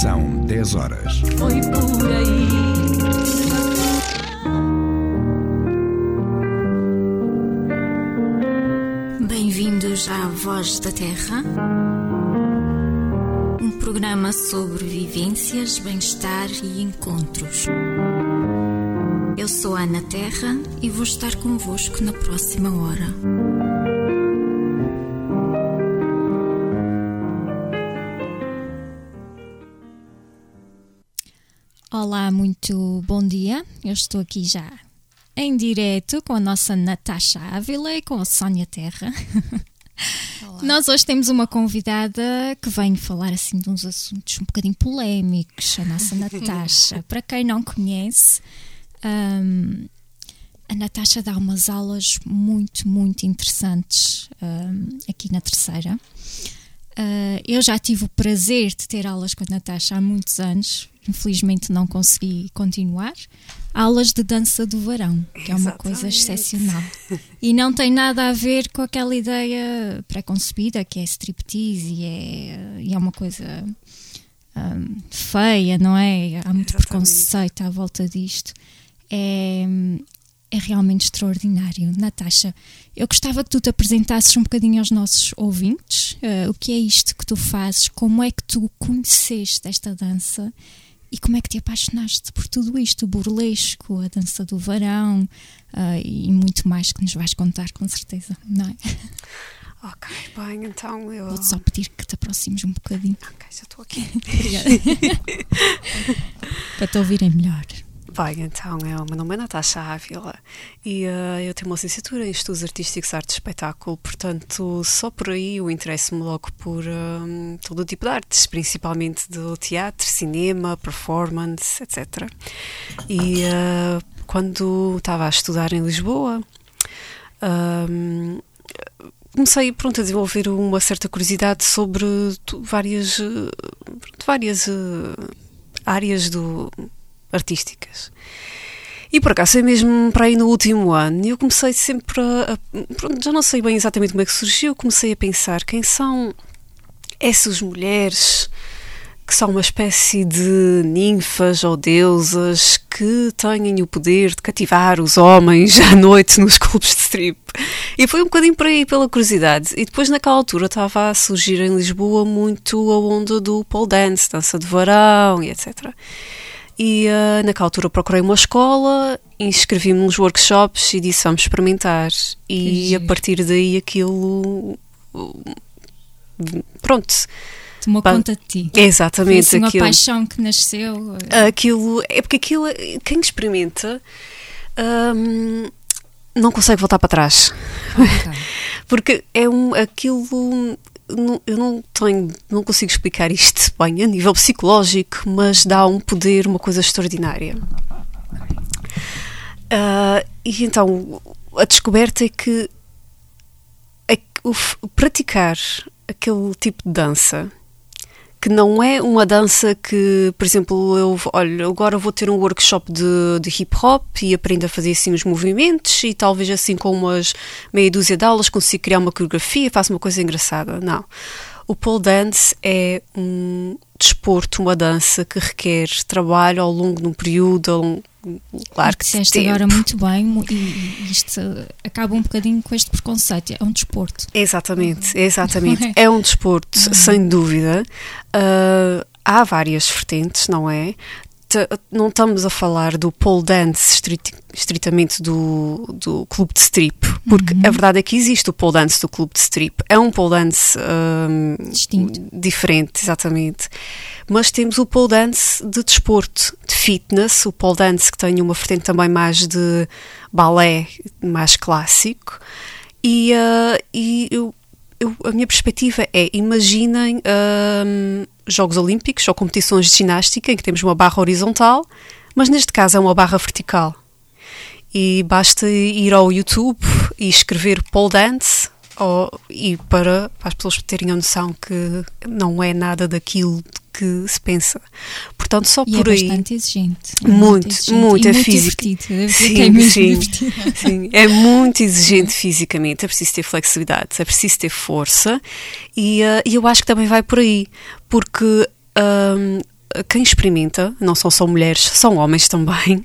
São 10 horas. Foi por aí. Bem-vindos à Voz da Terra, um programa sobre vivências, bem-estar e encontros. Eu sou a Ana Terra e vou estar convosco na próxima hora. Olá, muito bom dia. Eu estou aqui já em direto com a nossa Natasha Ávila e com a Sónia Terra. Nós hoje temos uma convidada que vem falar assim de uns assuntos um bocadinho polémicos, a nossa Natasha. Para quem não conhece, um, a Natasha dá umas aulas muito, muito interessantes um, aqui na terceira. Uh, eu já tive o prazer de ter aulas com a Natasha há muitos anos, infelizmente não consegui continuar. Aulas de dança do varão, que é uma Exatamente. coisa excepcional. E não tem nada a ver com aquela ideia pré-concebida que é striptease e é, e é uma coisa hum, feia, não é? Há muito Exatamente. preconceito à volta disto. É, é realmente extraordinário. Natasha, eu gostava que tu te apresentasses um bocadinho aos nossos ouvintes. eh, o que é isto que tu fazes? Como é que tu conheceste esta dança? E como é que te apaixonaste por tudo isto? O burlesco, a dança do varão ah, e muito mais que nos vais contar, com certeza, não é? Ok, bem, então eu. Vou-te só pedir que te aproximes um bocadinho Ok, já estou aqui. para te ouvirem melhor. Bem, então, eu, meu nome é Natasha Ávila e eh, eu tenho uma licenciatura em Estudos Artísticos, Arte e Espetáculo, portanto, só por aí eu interesso-me logo por eh, todo o tipo de artes, principalmente do teatro, cinema, performance, etc. E eh, quando estava a estudar em Lisboa, ahm, comecei pronto, a desenvolver uma certa curiosidade sobre várias, eh, várias áreas do, artísticas. E por acaso foi mesmo para aí no último ano eu comecei sempre a, a- pronto, já não sei bem exatamente como é que surgiu, comecei a pensar quem são essas mulheres que são uma espécie de ninfas ou deusas que têm o poder de cativar os homens à noite nos clubes de strip. E foi um bocadinho por aí, pela curiosidade. E depois, naquela altura, estava a surgir em Lisboa muito a onda do pole dance, dança de varão e etc. E ah, naquela altura procurei uma escola, inscrevi-me nos workshops e disse vamos experimentar. E a partir daí aquilo. uh, Pronto, Tomou Pá, conta de ti. é Foi exatamente assim uma aquilo. paixão que nasceu. eh, Aquilo. É porque aquilo. Quem experimenta. hum, não consegue voltar para trás. ok. Porque é um. Aquilo. Não- Eu não tenho. Não consigo explicar isto bem a nível psicológico, mas dá um poder, uma coisa extraordinária. Ah, e então, a descoberta é que, é o praticar aquele tipo de dança que não é uma dança que, por exemplo, eu olha, agora vou ter um workshop de, de hip hop e aprendo a fazer assim os movimentos e talvez assim com umas meia dúzia de aulas consigo criar uma coreografia, faço uma coisa engraçada. Não. O pole dance é um desporto, uma dança que requer trabalho ao longo de um período, ao longo, claro que Disseste agora muito bem e, isto acaba um bocadinho com este preconceito. É um desporto. Exatamente, exatamente. É um desporto, sem dúvida. Ah, há várias vertentes, não é? Não estamos a falar do pole dance estriti- estritamente do, do clube de strip, porque a verdade é que existe o pole dance do clube de strip. É um pole dance Distinto. diferente, exatamente. Mas temos o pole dance de desporto, de fitness, o pole dance que tem uma vertente também mais de balé, mais clássico. E, ah, e eu, eu- a minha perspectiva é: imaginem ahm, Jogos Olímpicos ou competições de ginástica em que temos uma barra horizontal, mas neste caso é uma barra vertical. E basta ir ao YouTube e escrever pole dance ou, e para, para as pessoas terem a noção que não é nada daquilo que se pensa. Portanto, só E por é aí. bastante exigente. É Muito, exigente muito, é muito físico. divertido. Sim, é mesmo sim. divertido. Sim, é muito exigente fisicamente, é preciso ter flexibilidade, é preciso ter força e, e eu acho que também vai por aí, porque ahm, quem experimenta, não são só mulheres, são homens também,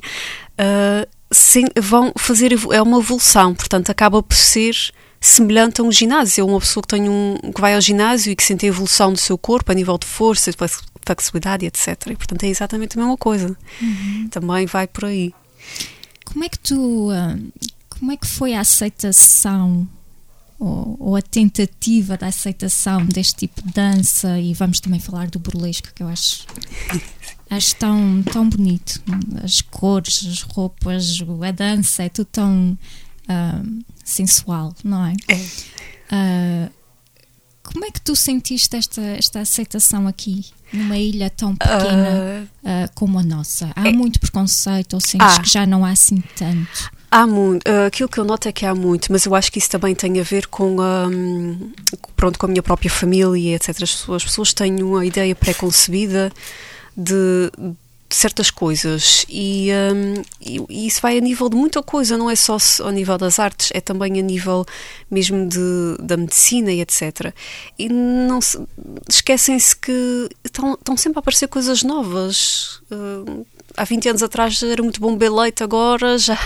uh, sim, vão fazer é uma evolução, portanto acaba por ser semelhante a um ginásio, é uma pessoa que tem um que vai ao ginásio e que sente a evolução do seu corpo a nível de força, de flexibilidade, etc. E portanto é exatamente a mesma coisa. Uhum. Também vai por aí. Como é que tu uh, como é que foi a aceitação ou, ou, a tentativa da aceitação deste tipo de dança e vamos também falar do burlesco que eu acho acho tão tão bonito as cores as roupas a dança é tudo tão uh, sensual não é, é. Uh, como é que tu sentiste esta, esta aceitação aqui, numa ilha tão pequena uh, uh, como a nossa? Há é, muito preconceito ou sentes que já não há assim tanto? Há muito. Uh, aquilo que eu noto é que há muito, mas eu acho que isso também tem a ver com, um, pronto, com a minha própria família, etc. As pessoas, as pessoas têm uma ideia pré-concebida de, certas coisas e, um, e, isso vai a nível de muita coisa, não é só ao nível das artes, é também a nível mesmo de, da medicina e etc. E não esquecem-se que estão, estão sempre a aparecer coisas novas. Uh, há 20 anos atrás era muito bom beber leite, agora já.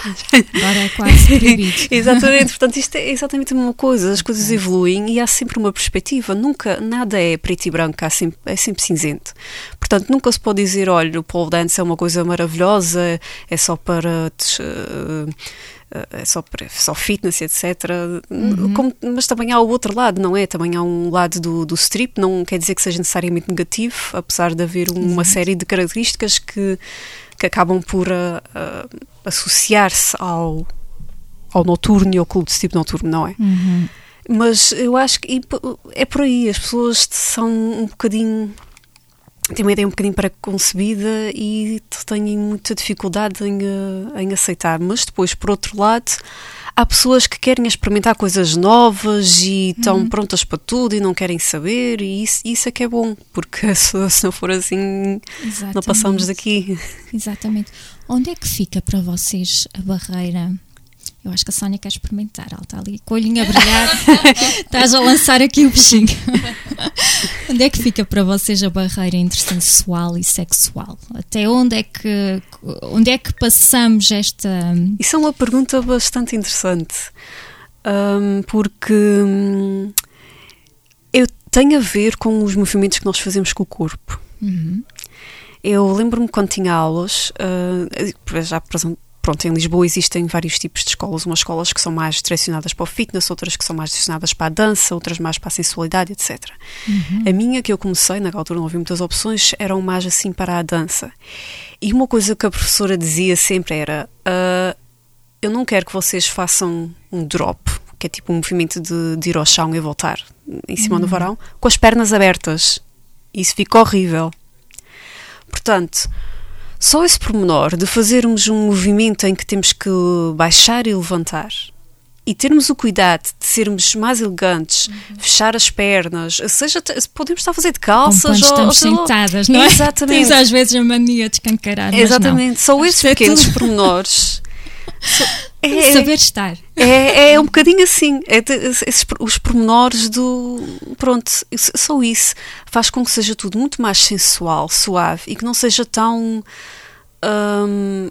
Agora é quase proibido. exatamente, portanto, isto é exatamente a mesma coisa, as coisas evoluem e há sempre uma perspectiva, nunca, nada é preto e branco, há sempre, é sempre cinzento. Portanto, nunca se pode dizer, olha, o pole dance é uma coisa maravilhosa, é só para. Uh, só, só fitness, etc. Uhum. Como, mas também há o outro lado, não é? Também há um lado do, do strip, não quer dizer que seja necessariamente negativo, apesar de haver uma série de características que, que acabam por uh, associar-se ao, ao noturno e ao clube de strip noturno, não é? Uhum. Mas eu acho que é por aí, as pessoas são um bocadinho têm uma ideia um bocadinho preconcebida e têm muita dificuldade em, eh, em aceitar. Mas depois, por outro lado, há pessoas que querem experimentar coisas novas e estão uhum. prontas para tudo e não querem saber, e isso, isso é que é bom, porque se, se não for assim, Exatamente. não passamos daqui. Exatamente. Onde é que fica para vocês a barreira eu acho que a Sónia quer experimentar. Ela está ali com o olhinho a brilhar. Estás a lançar aqui o bichinho. onde é que fica para vocês a barreira entre sensual e sexual? Até onde é que, onde é que passamos esta. Isso é uma pergunta bastante interessante. Um, porque um, eu tenho a ver com os movimentos que nós fazemos com o corpo. Uhum. Eu lembro-me quando tinha aulas, uh, já pronto, em Lisboa existem vários tipos de escolas, umas escolas que são mais direcionadas para o fitness, outras que são mais direcionadas para a dança, outras mais para a sensualidade, etc. Uhum. A minha que eu comecei, na altura não havia muitas opções, eram mais assim para a dança. E uma coisa que a professora dizia sempre era: uh, eu não quero que vocês façam um drop, que é tipo um movimento de, de ir ao chão e voltar em cima uhum. do varão, com as pernas abertas. Isso fica horrível. Portanto, só esse pormenor de fazermos um movimento em que temos que baixar e levantar e termos o cuidado de sermos mais elegantes, uhum. fechar as pernas, seja, podemos estar a fazer de calças ou estamos ou, sentadas, não é? Exatamente. Tens às vezes a mania de escancarar. Exatamente, só esses é pequenos tudo... pormenores. É, saber estar. É, é um bocadinho assim. É de, esses, os pormenores do. Pronto, só isso faz com que seja tudo muito mais sensual, suave e que não seja tão. Hum,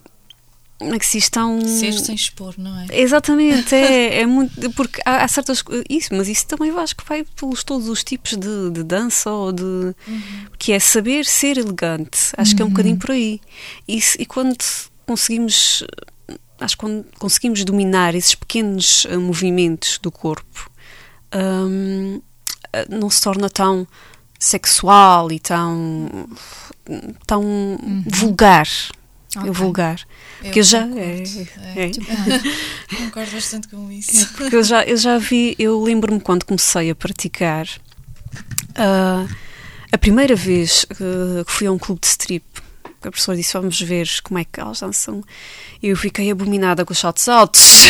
como é que se diz tão. Ser sem expor, não é? Exatamente, é, é muito. Porque há, há, certas. Isso, mas isso também eu acho que vai pelos todos os tipos de, de dança ou de. Uhum. que é saber ser elegante. Acho uhum. que é um bocadinho uhum. por aí. E quando conseguimos acho que quando conseguimos dominar esses pequenos uh, movimentos do corpo, um, eh, não se torna tão sexual e tão tão uhum. vulgar. Okay. vulgar. Eu porque eu já é, é, é. concordo bastante com isso. É, porque eu já eu já vi, eu lembro-me quando comecei a praticar uh, a primeira vez uh, que fui a um clube de strip a professora disse: Vamos ver como é que elas dançam. E eu fiquei abominada com os saltos altos.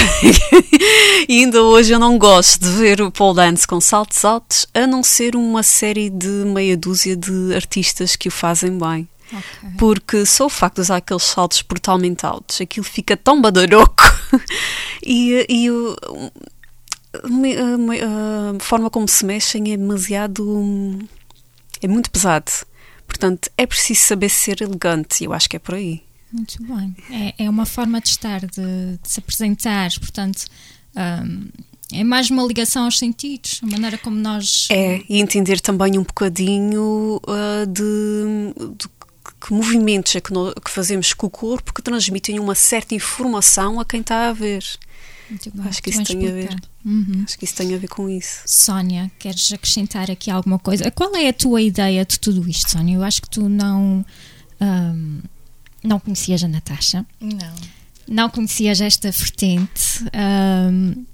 e ainda hoje eu não gosto de ver o pole dance com saltos altos, a não ser uma série de meia dúzia de artistas que o fazem bem. Okay. Porque só o facto de usar aqueles saltos brutalmente altos, aquilo fica tão badaroco. e, e a, forma como se mexem é demasiado. é muito pesado Portanto, é preciso saber ser elegante, e eu acho que é por aí. Muito bem. É, é uma forma de estar, de, de se apresentar, portanto. Um, é mais uma ligação aos sentidos, a maneira como nós. É, e entender também um bocadinho uh, de, de, que movimentos é que, nós, que, fazemos com o corpo que transmitem uma certa informação a quem está a ver. Bem, acho que isso tem explicado. a ver. Uhum. Acho que isso tem a ver com isso. Sónia, queres acrescentar aqui alguma coisa? Qual é a tua ideia de tudo isto, Sónia? Eu acho que tu não. Um, não conhecias a Natasha. Não. Não conhecias esta vertente. Um,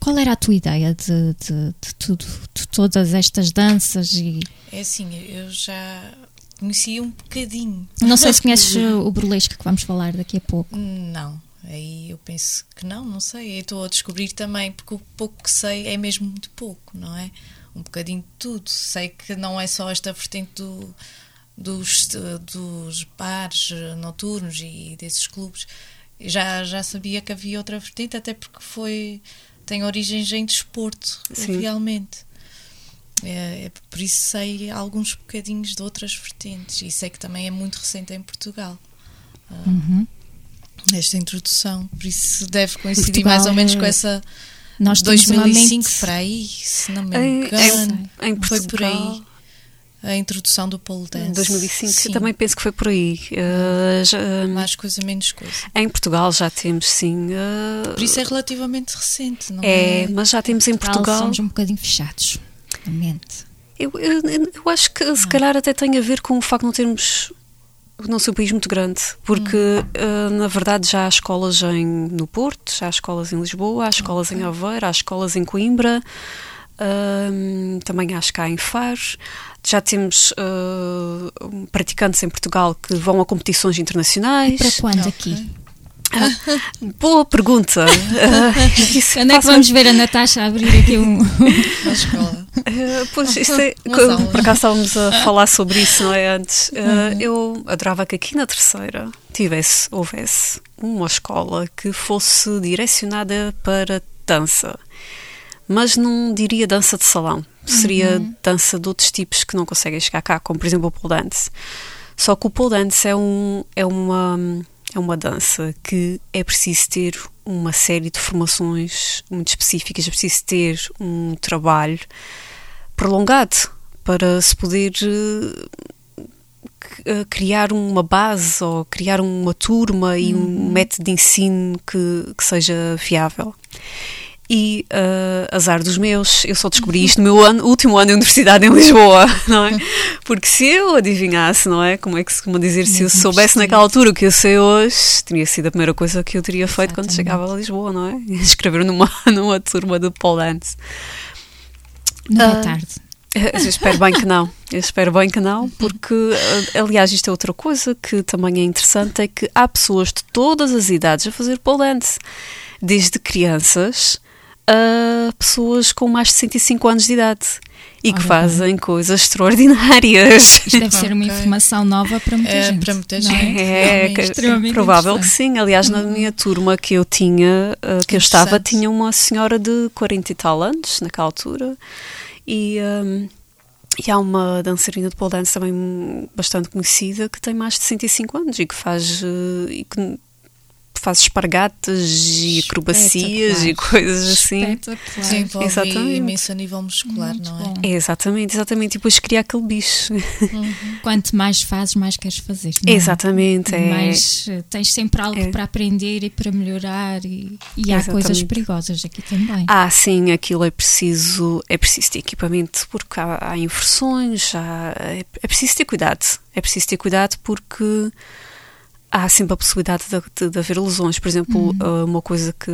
qual era a tua ideia de, de, de, tudo, de todas estas danças? E... É assim, eu já conhecia um bocadinho. Não sei se conheces o burlesque que vamos falar daqui a pouco. Não, aí eu penso que não, não sei. Estou a descobrir também, porque o pouco que sei é mesmo muito pouco, não é? Um bocadinho de tudo. Sei que não é só esta vertente do, dos, dos bares noturnos e desses clubes. Já, já sabia que havia outra vertente, até porque foi tem origens em desporto, Sim. realmente. É, é, por isso sei alguns bocadinhos de outras vertentes e sei que também é muito recente em Portugal. Uh, uhum. Esta introdução, por isso deve coincidir Portugal, mais ou menos com essa. Nós 2005 para aí, se não me engano. Em, em foi por aí a introdução do pole dance. 2005, sim. eu também penso que foi por aí. Uh, já, Mais coisa, menos coisa. Em Portugal já temos, sim. Uh, por isso é relativamente recente, não é? É, mas já temos em Portugal. Somos um bocadinho fechados, na mente. Eu, eu, eu acho que se calhar até tem a ver com o facto de não termos não ser um país muito grande, porque hum. uh, na verdade já há escolas em, no Porto, já há escolas em Lisboa, há escolas okay. em Aveiro, há escolas em Coimbra, uh, também acho que há em Faro. Já temos uh, praticantes em Portugal que vão a competições internacionais. E para quando okay. aqui? Ah, boa pergunta. Quando é que vamos ver a Natasha abrir aqui um... uma escola? Uh, pois, isso é, por acaso estávamos a falar sobre isso, não é? Antes. Uh, uhum. Eu adorava que aqui na terceira tivesse, houvesse uma escola que fosse direcionada para dança mas não diria dança de salão. Seria uhum. dança de outros tipos que não conseguem chegar cá, como por exemplo o pole dance. Só que o pole dance é, um, é, uma, é uma dança que é preciso ter uma série de formações muito específicas, é preciso ter um trabalho prolongado para se poder uh, criar uma base ou criar uma turma e um uhum. método de ensino que, que seja viável e uh, azar dos meus, eu só descobri isto no meu ano, último ano de universidade em Lisboa, não é? Porque se eu adivinhasse, não é? Como é que se costuma dizer, se eu soubesse naquela altura o que eu sei hoje, teria sido a primeira coisa que eu teria feito Exatamente. quando chegava a Lisboa, não é? Escrever numa, numa turma de pole dance. Não é uh, tarde. Eu espero bem que não, eu espero bem que não, porque, aliás, isto é outra coisa que também é interessante: é que há pessoas de todas as idades a fazer pole dance, desde crianças a pessoas com mais de 65 anos de idade e que fazem coisas extraordinárias. Isto deve ser uma okay. informação nova para muita é, gente. Para muita gente. É, é, é provável que sim. Aliás, na uhum. minha turma que eu tinha, uh, que eu estava, tinha uma senhora de 40 e tal anos, naquela altura, e. Um, e há uma dançarina de pole dance também bastante conhecida que tem mais de 65 anos e que faz uh, e que faz espargatas e acrobacias e coisas assim. Espetacular. Desenvolve exatamente. imenso a nível muscular, Muito não é? é? Exatamente, exatamente. E depois cria aquele bicho. Uhum. Quanto mais fazes, mais queres fazer. É? Exatamente. É. Mais eh, tens sempre algo é. para aprender e para melhorar e, e há coisas perigosas aqui também. Ah, sim, aquilo é preciso, é preciso ter equipamento porque há, há inversões, há, é, é preciso ter cuidado. É preciso ter cuidado porque há sempre a possibilidade de, de, de haver lesões. Por exemplo, uhum. Uh, uma coisa que,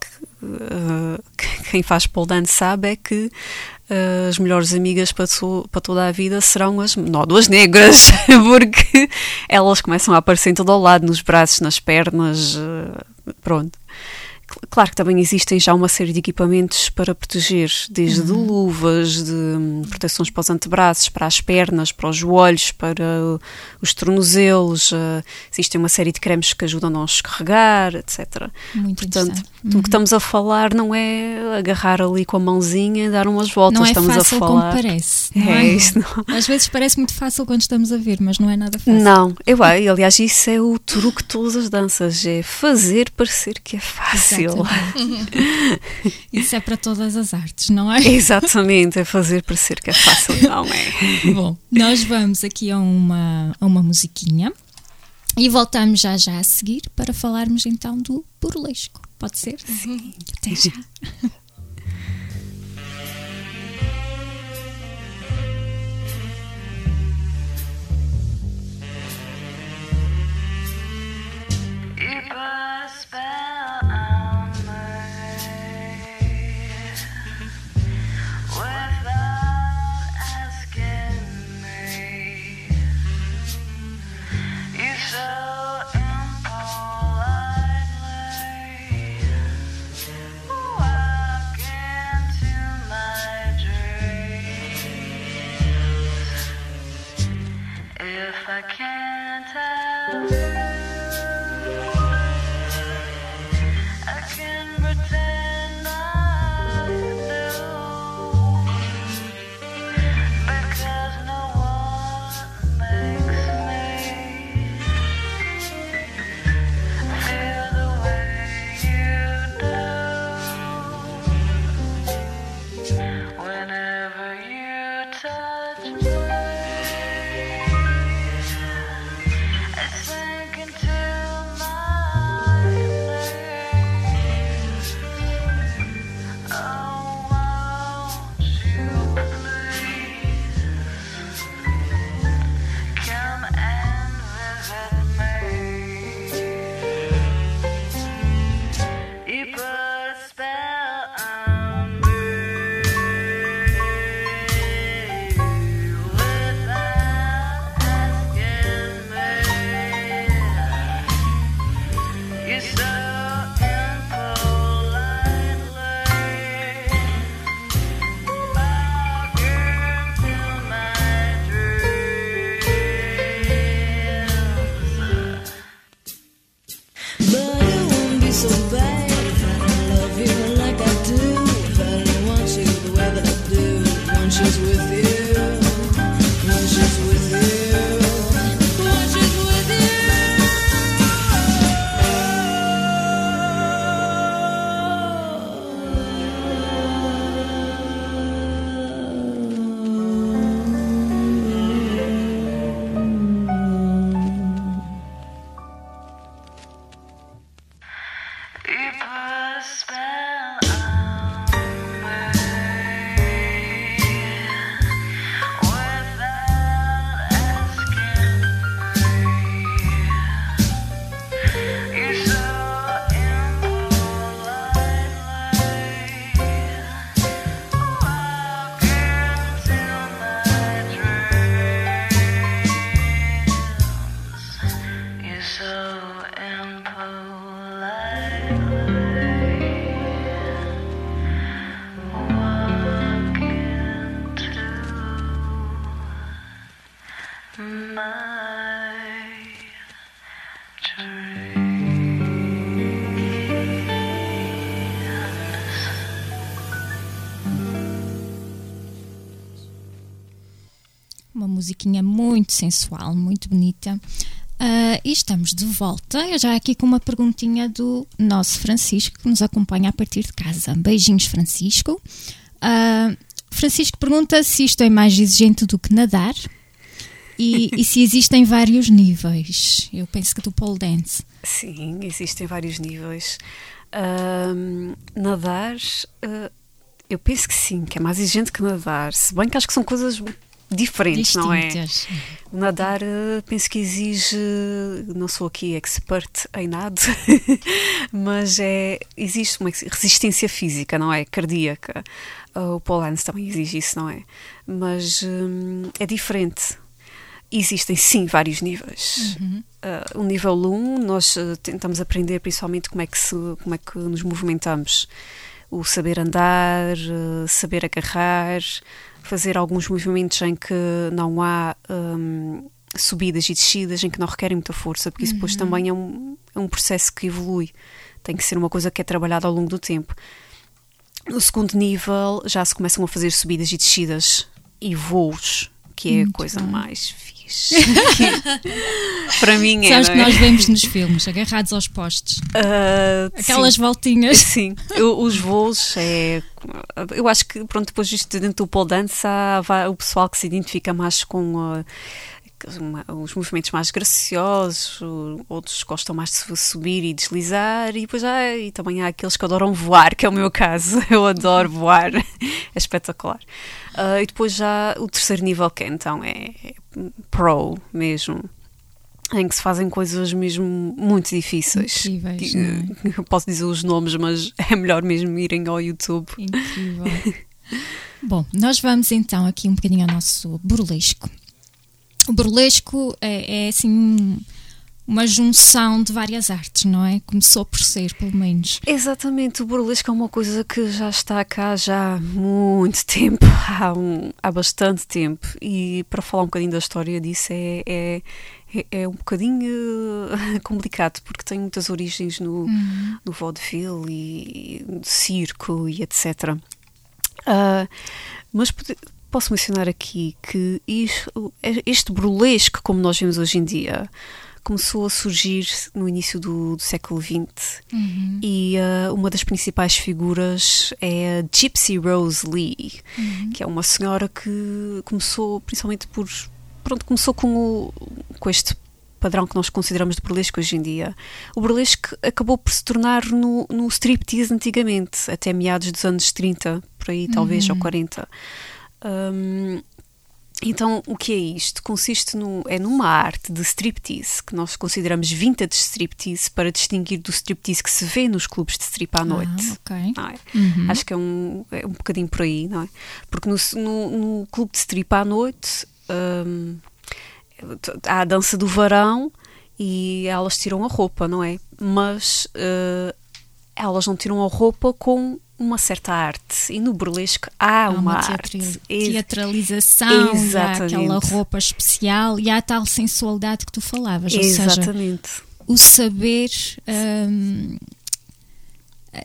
que, uh, quem faz pole dance sabe é que uh, as melhores amigas para, para, toda a vida serão as nódoas negras, porque elas começam a aparecer em todo o lado, nos braços, nas pernas, pronto. Claro que também existem já uma série de equipamentos para proteger, desde uhum. luvas, de hum, proteções para os antebraços, para as pernas, para os joelhos, para os tornozelos. Uh, existem uma série de cremes que ajudam a escorregar, etc. Muito Portanto, uhum. o que estamos a falar não é agarrar ali com a mãozinha e dar umas voltas. Não é estamos fácil a falar. como parece. Não é, é? Isso, não. Às vezes parece muito fácil quando estamos a ver, mas não é nada fácil. Não, eu, aliás, isso é o truque de todas as danças, é fazer parecer que é fácil fácil. Isso é para todas as artes, não é? Exatamente, é fazer parecer que é fácil, não é? Bom, nós vamos aqui a uma, a uma musiquinha e voltamos já já a seguir para falarmos então do burlesco. Pode ser? Sim. Até já. Musiquinha muito sensual, muito bonita. Uh, e estamos de volta, eu já aqui com uma perguntinha do nosso Francisco, que nos acompanha a partir de casa. Beijinhos, Francisco. Uh, Francisco pergunta se isto é mais exigente do que nadar e, e, se existem vários níveis. Eu penso que do pole dance. Sim, existem vários níveis. Uh, nadar, eu penso que sim, que é mais exigente que nadar, se bem que acho que são coisas diferentes, Distintas. não é? O nadar, eh, penso que exige, não sou aqui expert em nada, mas é, existe uma resistência física, não é? Cardíaca. O pole dance também exige isso, não é? Mas hum, é diferente. Existem sim vários níveis. Uhum. uh, o nível 1, nós uh, tentamos aprender principalmente como é, que se, como é que nos movimentamos. O saber andar, saber agarrar, fazer alguns movimentos em que não há um, subidas e descidas, em que não requerem muita força, porque isso depois uhum. também é um, é um processo que evolui. Tem que ser uma coisa que é trabalhada ao longo do tempo. No segundo nível já se começam a fazer subidas e descidas e voos, que é a coisa bem. mais fixe. Para mim é. Sabes que é? nós vemos nos filmes, agarrados aos postes. Uh, Aquelas sim. voltinhas. Sim, eu, os voos é. Eu acho que, pronto, depois disto dentro do pole dance, há, o pessoal que se identifica mais com. Uh, os movimentos mais graciosos, outros gostam mais de subir e deslizar, e depois há, e também há aqueles que adoram voar, que é o meu caso. Eu adoro voar, é espetacular. Uh, e depois já o terceiro nível, que é, então é pro mesmo em que se fazem coisas mesmo muito difíceis. Incríveis. É? Posso dizer os nomes, mas é melhor mesmo irem ao YouTube. Incrível. Bom, nós vamos então aqui um bocadinho ao nosso burlesco. O burlesco é, é assim uma junção de várias artes, não é? Começou por ser, pelo menos. Exatamente, o burlesco é uma coisa que já está cá já há muito tempo, há, um, há bastante tempo. E para falar um bocadinho da história disso é, é, é, é um bocadinho complicado, porque tem muitas origens no, uhum. no vaudeville e no circo e etc. Uh, ah, mas posso mencionar aqui que isto, este burlesco, como nós vemos hoje em dia, começou a surgir no início do, do século XX uhum. e uh, uma das principais figuras é a Gypsy Rose Lee, uhum. que é uma senhora que começou principalmente por pronto começou com o, com este padrão que nós consideramos de burlesco hoje em dia. O burlesco acabou por se tornar no, no striptease antigamente, até meados dos anos 30, por aí talvez, uhum. ou 40. Um, então, o que é isto? Consiste no, é numa arte de striptease, que nós consideramos vintage striptease, para distinguir do striptease que se vê nos clubes de strip à noite. Ah, okay. é? uhum. Acho que é um, é um bocadinho por aí, não é? Porque no, no, no clube de strip à noite um, há a dança do varão e elas tiram a roupa, não é? Mas uh, elas não tiram a roupa com uma certa arte e no burlesco há, há uma, uma arte. Teatralização, há aquela roupa especial e há a tal sensualidade que tu falavas. Exatamente. Seja, o saber. Hum,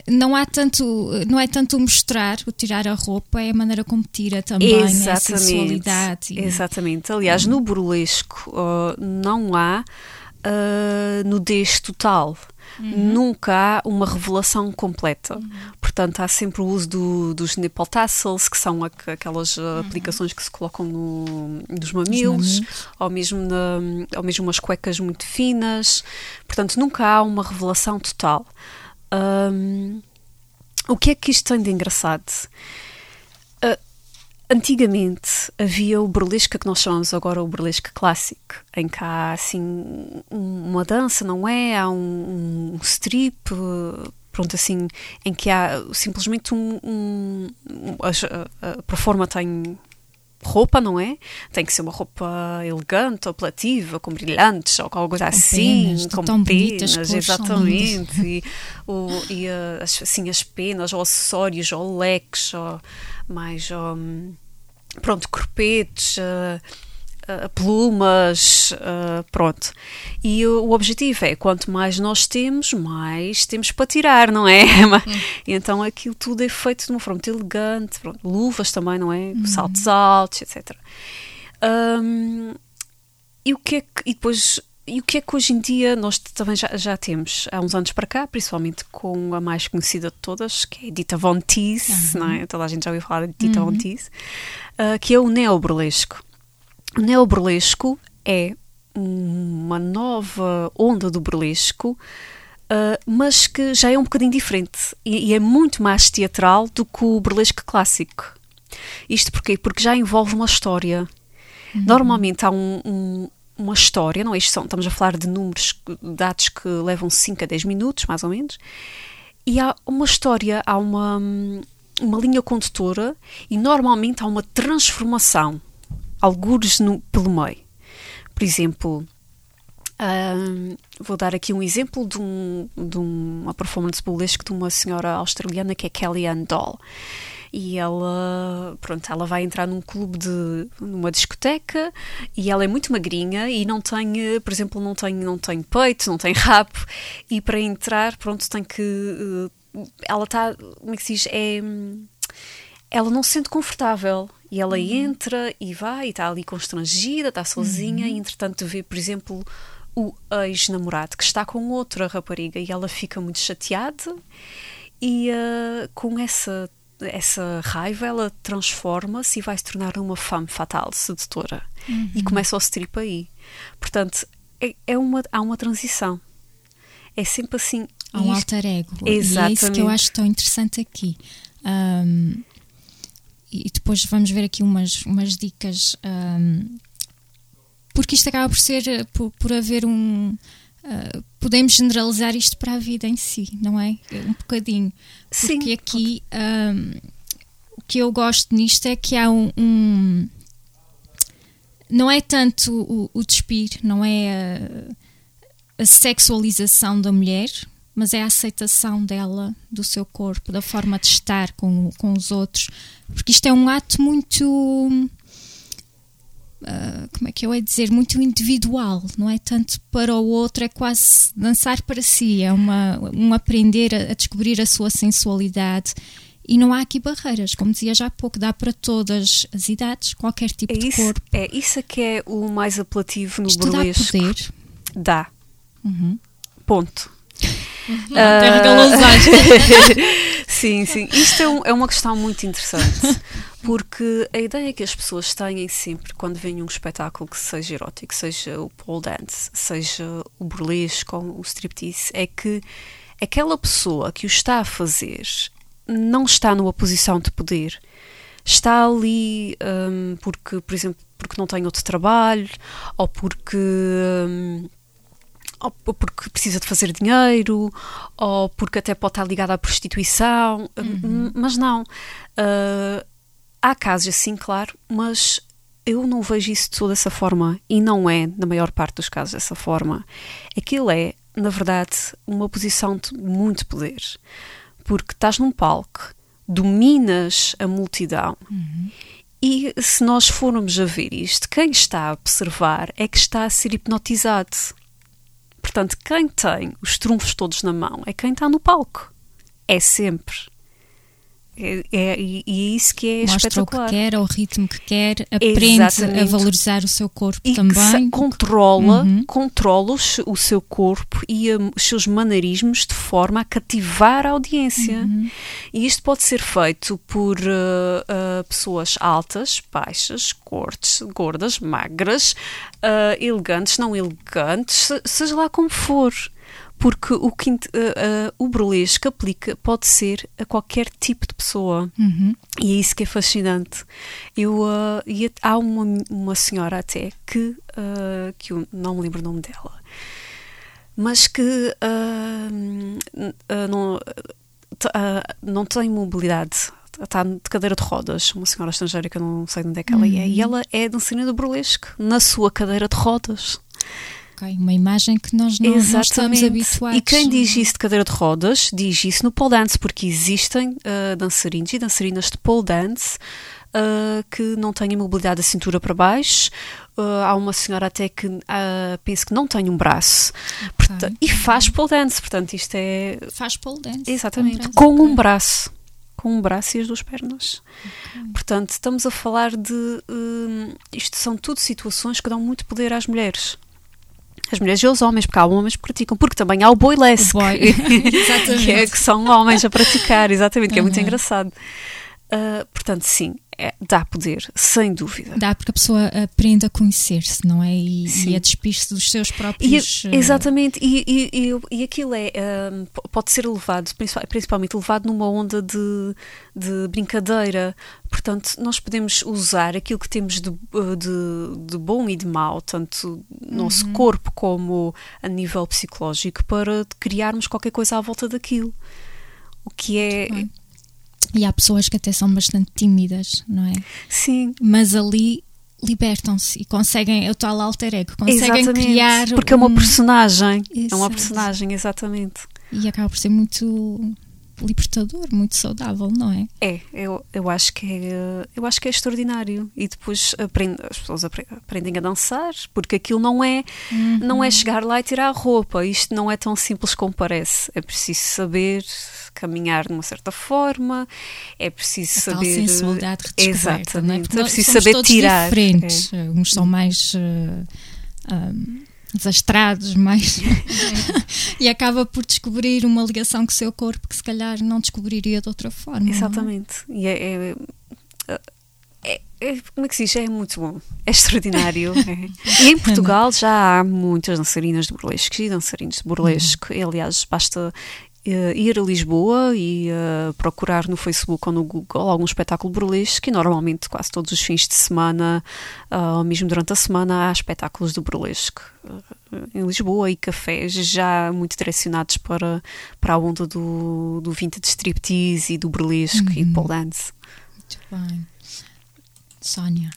não há tanto, não é tanto mostrar, o tirar a roupa, é a maneira como tira também né, Exatamente. a sensualidade. Exatamente. Aliás, no burlesco não há uh, nudez total. Uhum. Nunca há uma revelação completa. Uhum. Portanto, há sempre o uso do, dos nipple tassels, que são aquelas uh, uhum. aplicações que se colocam no, nos mamilos, ou mesmo, na, ou mesmo umas cuecas muito finas. Portanto, nunca há uma revelação total. Um, o que é que isto tem de engraçado? Antigamente havia o burlesque que nós chamamos agora o burlesque clássico, em que há assim uma dança, não é? Há um, um strip, pronto, assim, em que há simplesmente um. um a, a, a tem roupa, não é? Tem que ser uma roupa elegante, apelativa, com brilhantes ou alguma coisa assim, penas, com tão penas, exatamente. e, o, e assim, as penas, ou acessórios, ou leques, ou mais, um, pronto, corpetes. Uh, Uh, plumas, uh, pronto. E o, o, objetivo é, quanto mais nós temos, mais temos para tirar, não é? Hum. então aquilo tudo é feito de uma forma muito elegante, pronto. luvas também, não é? Hum. Saltos altos, etc. Um, e o que é que, e depois e o que é que hoje em dia nós também já, já temos, há uns anos para cá, principalmente com a mais conhecida de todas, que é Dita Von Teese, uhum. não é? Toda a gente já ouviu falar de Dita uhum. Von Teese, uh, que é o neoburlesco. O neoburlesco é uma nova onda do burlesco, uh, mas que já é um bocadinho diferente e, e, é muito mais teatral do que o burlesco clássico. Isto porquê? Porque já envolve uma história. Uhum. Normalmente há um, um, uma história, não é? Isto são, estamos a falar de números, dados que levam 5 a 10 minutos, mais ou menos, e há uma história, há uma, uma linha condutora e normalmente há uma transformação, algures no, pelo meio. Por exemplo, Um, vou dar aqui um exemplo de, um, de uma performance burlesque de uma senhora australiana que é Kellyanne Doll. E ela, pronto, ela vai entrar num clube de numa discoteca e ela é muito magrinha e não tem, por exemplo, não tem não tem peito, não tem rabo. E para entrar, pronto, tem que eh, ela está, como é que se diz, é ela não se sente confortável e ela uhum. entra e vai e está ali constrangida, está sozinha uhum. e entretanto vê, por exemplo, o ex-namorado que está com outra rapariga e ela fica muito chateada e uh, com essa essa raiva ela transforma-se e vai se tornar uma femme fatal, sedutora. Uhum. E começa o strip aí. Portanto, é, é, uma, há uma transição. É sempre assim. Há um isto... alter ego. Exatamente. E é isso que eu acho tão interessante aqui. Um, e depois vamos ver aqui umas, umas dicas. Um, porque isto acaba por ser, por, por haver um. Uh, podemos generalizar isto para a vida em si, não é? Um bocadinho. Porque Sim. aqui um, o que eu gosto nisto é que há um. um não é tanto o, o despir, não é a, a, sexualização da mulher, mas é a aceitação dela, do seu corpo, da forma de estar com, com os outros. Porque isto é um ato muito uh, como é que eu ia dizer, muito individual, não é tanto para o outro, é quase dançar para si, é uma, um aprender a, a descobrir a sua sensualidade. E não há aqui barreiras, como dizia já há pouco, dá para todas as idades, qualquer tipo é de isso, corpo. É isso que é o mais apelativo no Isto burlesco. Dá poder? Dá. Uhum. Ponto. Uhum. Uh... sim, sim. Isto é, um, é, uma questão muito interessante. Porque a ideia que as pessoas têm sempre quando vêm um espetáculo que seja erótico, seja o pole dance, seja o burlesque ou o striptease, é que aquela pessoa que o está a fazer não está numa posição de poder. Está ali um, porque, por exemplo, porque não tem outro trabalho ou porque. Um, ou porque precisa de fazer dinheiro, ou porque até pode estar ligada à prostituição, uhum. mas não. Uh, Há casos assim, claro, mas eu não vejo isso de toda essa forma e não é, na maior parte dos casos, dessa forma. Aquilo é, na verdade, uma posição de muito poder, porque estás num palco, dominas a multidão. Uhum. E se nós formos a ver isto, quem está a observar é que está a ser hipnotizado. Portanto, quem tem os trunfos todos na mão é quem está no palco. É sempre. É, é, e é isso que é Mostra espetacular. o que quer, o ritmo que quer, aprende Exatamente. a valorizar o seu corpo e também. controla, uhum. controla o seu corpo e a, os seus maneirismos de forma a cativar a audiência. Uhum. E isto pode ser feito por uh, uh, pessoas altas, baixas, cortes, gordas, magras, uh, elegantes, não elegantes, seja lá como for porque o, que, uh, uh, o burlesque aplica, pode ser a qualquer tipo de pessoa. Uhum. E é isso que é fascinante. Eu, uh, e há uma, uma senhora até que, que eu não me lembro o nome dela, mas que não, não tem mobilidade está de cadeira de rodas, uma senhora estrangeira que eu não sei de onde é que ela é, uhum. e ela é dançarina do burlesque, na sua cadeira de rodas. Uma imagem que nós não, não, estamos habituados. E quem diz isso de cadeira de rodas, diz isso no pole dance, porque existem uh, dançarinos e dançarinas de pole dance uh, que não têm mobilidade da cintura para baixo. Uh, há uma senhora até que penso que não tem um braço okay. portanto, e faz pole dance, portanto isto é... Faz pole dance. Exatamente, com um, um braço com um braço e as duas pernas. Okay. Portanto, estamos a falar de. isto são tudo situações que dão muito poder às mulheres as mulheres e os homens, porque há homens que praticam, porque também há o boylesque, boy. que, é, que são homens a praticar, exatamente, que é muito engraçado. Uh, portanto, sim, é, dá poder, sem dúvida. Dá porque a pessoa aprende a conhecer-se, não é? E, e a despir-se dos seus próprios. E, exatamente, e, e, e, aquilo é, um, pode ser levado, principalmente levado numa onda de, de brincadeira. Portanto, nós podemos usar aquilo que temos de, de, de bom e de mau, tanto no nosso uhum. corpo como a nível psicológico, para criarmos qualquer coisa à volta daquilo. O que é. Uhum e há pessoas que até são bastante tímidas, não é? Sim. Mas ali libertam-se e conseguem, é o tal alter ego, conseguem Exatamente, criar. Porque é uma um- personagem. É uma Exato. personagem, exatamente. E acaba por ser muito libertador, muito saudável, não é? É, eu, eu acho que é, eu acho que é extraordinário. E depois aprende, as pessoas apre- aprendem a dançar, porque aquilo não é, não é chegar lá e tirar a roupa. Isto não é tão simples como parece. É preciso saber caminhar de uma certa forma, é preciso A tal saber. sensibilidade redescoberta, não é? Exatamente. É preciso somos saber tirar. diferentes. Uns são mais eh, ahm, desastrados, mais. e acaba por descobrir uma ligação com o seu corpo que se calhar não descobriria de outra forma. é? Exatamente. E é, é- é- é- como é que se diz? É muito bom. É extraordinário. é. E em Portugal já há muitas dançarinas de burlesque e dançarinos de burlesque. E, aliás, basta eh, ir a Lisboa e eh, procurar no Facebook ou no Google algum espetáculo burlesque e normalmente quase todos os fins de semana, ah, ou mesmo durante a semana, há espetáculos de burlesque eh, em Lisboa e cafés já muito direcionados para, para a onda do, do vintage striptease e do burlesque e pole dance. Muito bem. Sónia,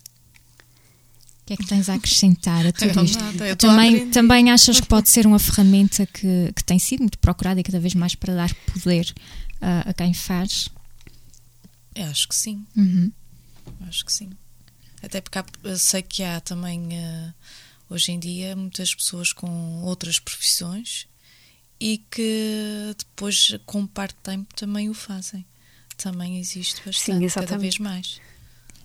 que é que tens a acrescentar a tudo isto? nada, eu estou a Também, também achas que pode ser uma ferramenta que, que tem sido muito procurada e cada vez mais para dar poder ah, a quem faz? Eu acho que sim. Uhum. Acho que sim. Até porque há- sei que há também, eh, hoje em dia, muitas pessoas com outras profissões e que depois, com part-time, também o fazem. Também existe bastante, cada exatamente. vez mais.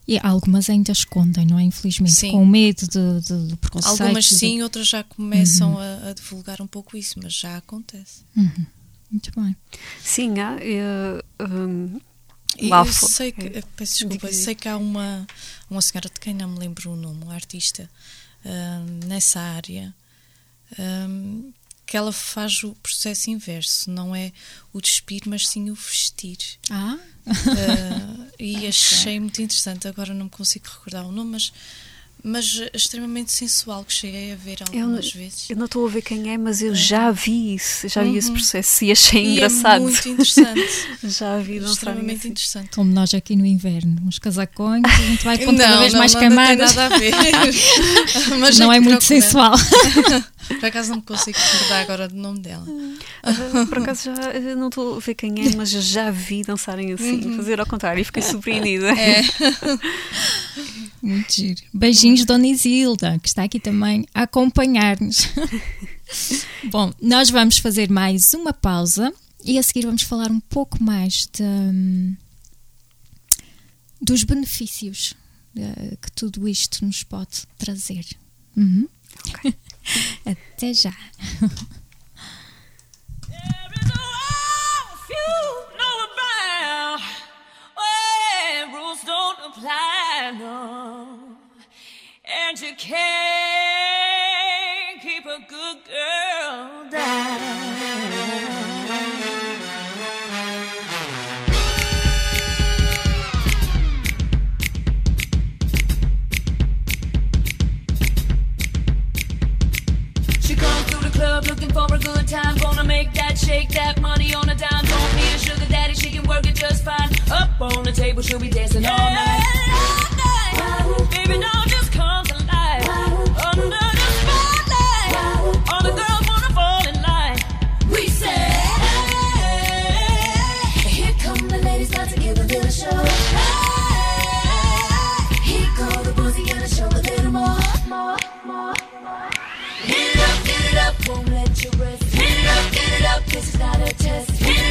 E algumas ainda escondem, não é? Infelizmente, Sim. com medo de, de, de preconceitos. Algumas de- sim, outras já começam a, a divulgar um pouco isso, mas já acontece. Uhum. Muito bem. Sim, há. eh, hum, E lá eu sei que, é. eu peço desculpa, Diga, sei que há uma, uma senhora de quem não me lembro o nome, uma artista hum, nessa área, hum, que ela faz o processo inverso, não é o despir, mas sim o vestir. Ah, Ah, e achei muito interessante, agora não me consigo recordar o nome, mas, mas extremamente sensual, que cheguei a ver Eu, algumas vezes. eu não estou a ver quem é, mas eu já vi isso, já vi esse Uhum. processo e achei E é engraçado. muito interessante, Já vi dançarem extremamente assim. interessante. como nós aqui no inverno, uns casacões, a gente vai pondo cada Não, vez não, mais não, não tem camadas. nada a ver. Mas Não é é muito sensual. Por acaso não me consigo recordar agora do nome dela. Ah, Por acaso já eh, não estou a ver quem é, mas eu já vi dançarem assim, fazer ao contrário e fiquei surpreendida. Uhum. É. Muito giro. Beijinhos, Dona Isilda, que está aqui também a acompanhar-nos. Bom, nós vamos fazer mais uma pausa e a seguir vamos falar um pouco mais de, hum, dos benefícios eh, que tudo isto nos pode trazer. Uhum. Até já. There is a world few know about rules don't apply, no. And you can't keep a good girl down. She comes through the club looking for a good time. Gonna make that shake that money on a dime work it just fine. Up on the table, she'll be dancing all night. Baby, just comes alive. Under the spotlight, all the girls wanna fall in line. We say, hey. here come the ladies, got to show. Hey. Here the gotta show a little more. Get it up, get it up, won't let you rest. Get it up, get it up, this is not a test.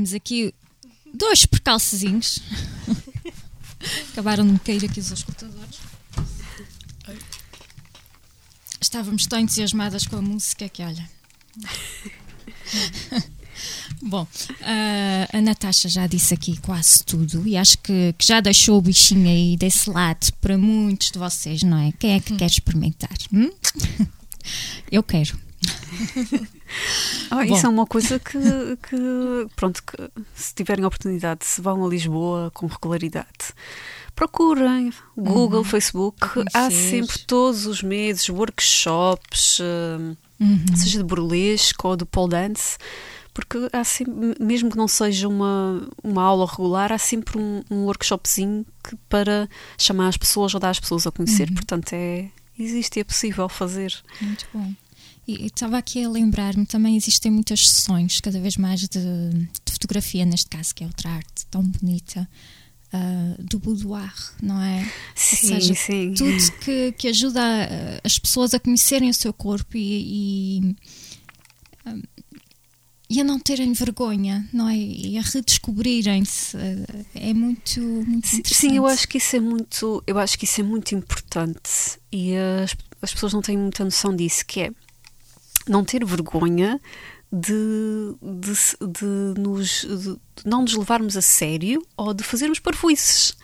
tivemos aqui dois percalcezinhos. Acabaram de me cair aqui os escutadores. Estávamos tão entusiasmadas com a música que, olha. Bom, ah, a Natasha já disse aqui quase tudo e acho que, que já deixou o bichinho aí desse lado para muitos de vocês, não é? Quem é que quer experimentar? hum? Eu quero. Bom. isso é uma coisa que, que, pronto, que se tiverem a oportunidade, se vão a Lisboa com regularidade, procurem Google, Facebook, há sempre todos os meses workshops, hum, seja de burlesque ou de pole dance, porque há sempre, mesmo que não seja uma, uma aula regular, há sempre um, um workshopzinho que, para chamar as pessoas ou dar as pessoas a conhecer. Portanto, é, existe e é possível fazer. Muito bom. E estava aqui a lembrar-me, também existem muitas sessões, cada vez mais de, de fotografia, neste caso, que é outra arte tão bonita, ah, do boudoir, não é? Sim, Ou seja, sim. tudo que, que ajuda ah, as pessoas a conhecerem o seu corpo e, e, ah, e a não terem vergonha, não é? E a redescobrirem-se. É muito, muito Sim, interessante. sim, eu acho que isso é muito, eu acho que isso é muito importante e as, as pessoas não têm muita noção disso, que é não ter vergonha de, de, de nos de não nos levarmos a sério ou de fazermos parvoices.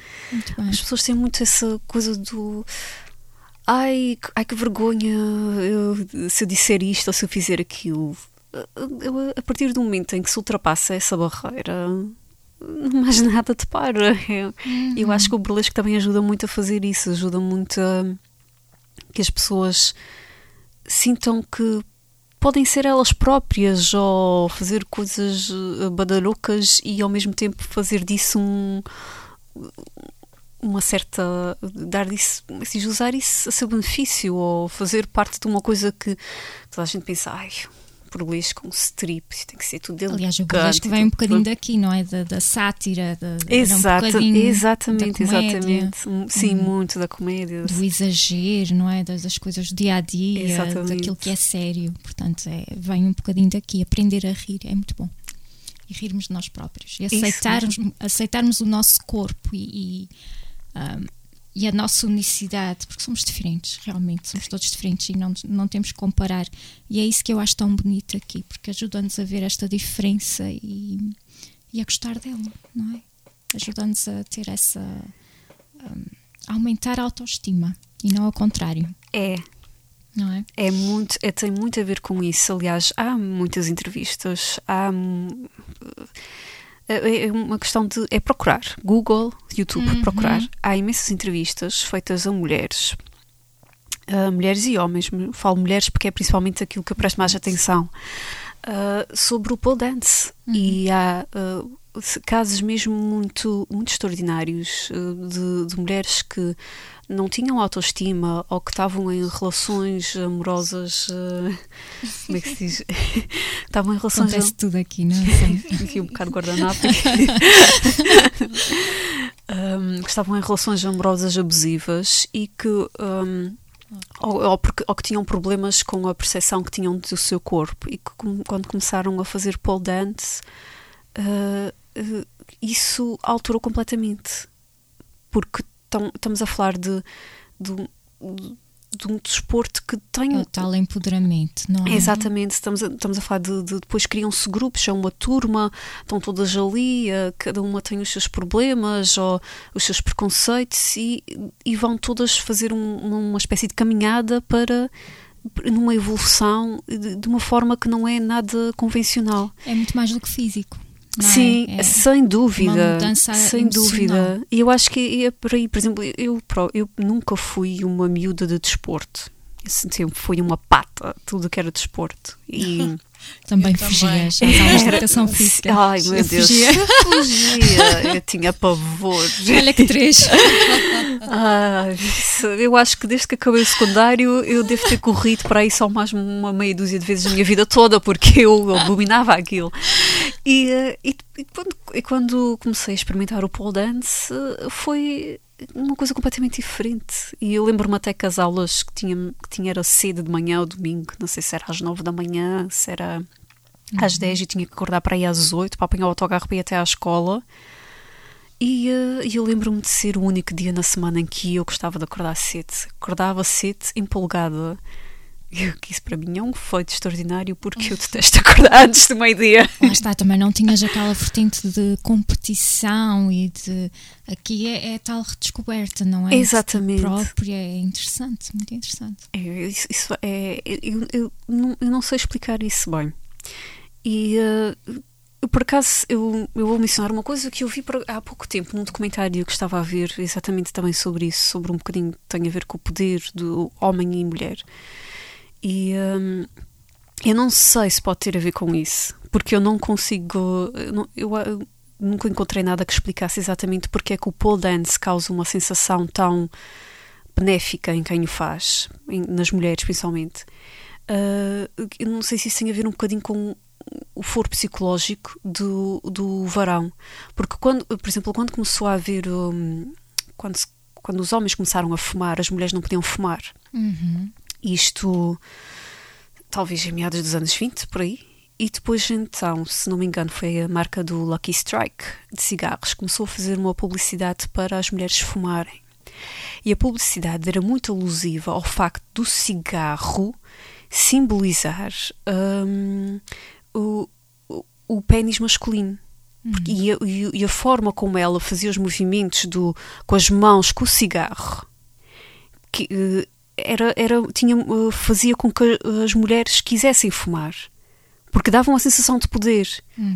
As pessoas têm muito essa coisa do ai, que- ai que vergonha eu- se eu disser isto ou se eu fizer aquilo. Eu, a partir do momento em que se ultrapassa essa barreira, mais nada te para. Eu, eu acho que o burlesque também ajuda muito a fazer isso, ajuda muito a que as pessoas sintam que podem ser elas próprias ou fazer coisas eh, badalhocas e ao mesmo tempo fazer disso um uma certa dar disso, usar isso a seu benefício ou fazer parte de uma coisa que toda a gente pensa, ai, burlesque com strip, tem que ser tudo elegante. Aliás, o burlesque vem um bocadinho daqui, não é? Da, da sátira, da, um Exato, bocadinho exatamente, da comédia, exatamente. Sim, muito da comédia. Do exagero, não é? Das, das coisas do dia a dia, Exatamente. daquilo que é sério. Portanto, é, vem um bocadinho daqui. Aprender a rir é muito bom. E rirmos de nós próprios. E aceitarmos, aceitarmos o nosso corpo e, e, ahm, e a nossa unicidade, porque somos diferentes, realmente, somos todos diferentes e não, não temos que comparar. E é isso que eu acho tão bonito aqui, porque ajuda-nos a ver esta diferença e, e a gostar dela, não é? Ajuda-nos a ter essa. ahm, a aumentar a autoestima e não ao contrário, É, não é? É muito, é, tem muito a ver com isso. Aliás, há muitas entrevistas, há hum, é é uma questão de é procurar. Google, YouTube, procurar. Há imensas entrevistas feitas a mulheres, a mulheres e homens. Falo mulheres porque é principalmente aquilo que eu presto mais atenção. ah, sobre o pole dance e há ah, casos mesmo muito muito extraordinários ah, de, de mulheres que não tinham autoestima ou que estavam em relações amorosas ah, como é que se diz? Estavam em relações Acontece tudo aqui, não é? aqui um bocado guardanapo. Um, que estavam em relações amorosas abusivas e que um, ou, ou porque, ou que tinham problemas com a percepção que tinham do seu corpo. E que quando começaram a fazer pole dance uh, isso alterou completamente porque tam- estamos a falar de, de, um- de um desporto que tem É o tal empoderamento, não é? Exatamente, estamos a, estamos a falar de, de- depois criam-se grupos, é uma turma, estão todas ali, eh, cada uma tem os seus problemas ou os seus preconceitos e, e vão todas fazer um- uma espécie de caminhada para numa evolução de, de uma forma que não é nada convencional. É muito mais do que físico. Não é? Sim, É sem dúvida. uma mudança sem emocional. dúvida. E eu acho que é por aí, por exemplo, eu, eu nunca fui uma miúda de desporto. Eu sempre fui uma pata, tudo que era desporto. E Também Eu também. fugias de educação física. Ai, meu Eu Deus. fugia. Fugia. Eu tinha pavor. Olha que três. Ah, eu acho que desde que acabei o secundário eu devo ter corrido para aí só mais uma meia dúzia de vezes na minha vida toda, porque eu abominava aquilo. E, eh, e- e quando, e quando comecei a experimentar o pole dance, eh, foi uma coisa completamente diferente. E eu lembro-me até que as aulas que tinha, que tinha era cedo de manhã ou domingo, não sei se era às nove da manhã, se era às dez e tinha que acordar para aí às oito para apanhar o autocarro para ir até à escola. E eh, eu lembro-me de ser o único dia na semana em que eu gostava de acordar cedo. Acordava cedo, empolgada. E que isso para mim é um feito extraordinário porque eu detesto acordar antes do meio-dia. Lá está, também não tinhas aquela vertente de competição e de. Aqui é, é tal redescoberta, não é? Exatamente. Própria, é interessante, muito interessante. É, isso, isso é, eu, eu não, eu não sei explicar isso bem. E eu, por acaso eu, eu vou mencionar uma coisa que eu vi há pouco tempo num documentário que estava a ver exatamente também sobre isso, sobre um bocadinho que tem a ver com o poder do homem e mulher. E hum, eu não sei se pode ter a ver com isso, porque eu não consigo. Eu, não- eu, ah, nunca encontrei nada que explicasse exatamente porque é que o pole dance causa uma sensação tão benéfica em quem o faz, em- nas mulheres principalmente. Ah, eu não sei se isso tem a ver um bocadinho com o foro psicológico do, do varão. Porque, quando, por exemplo, quando começou a haver. hum, quando, quando os homens começaram a fumar, as mulheres não podiam fumar. Uhum. Isto, talvez em meados dos anos 20, por aí. E depois, então, se não me engano, foi a marca do Lucky Strike de cigarros, começou a fazer uma publicidade para as mulheres fumarem. E a publicidade era muito alusiva ao facto do cigarro simbolizar hum, o, o, o pênis masculino. Porque- E, a, e a- e a forma como ela fazia os movimentos do, com as mãos, com o cigarro, que, eh, era, era, tinha, eh, fazia com que as mulheres quisessem fumar. Porque dava uma sensação de poder.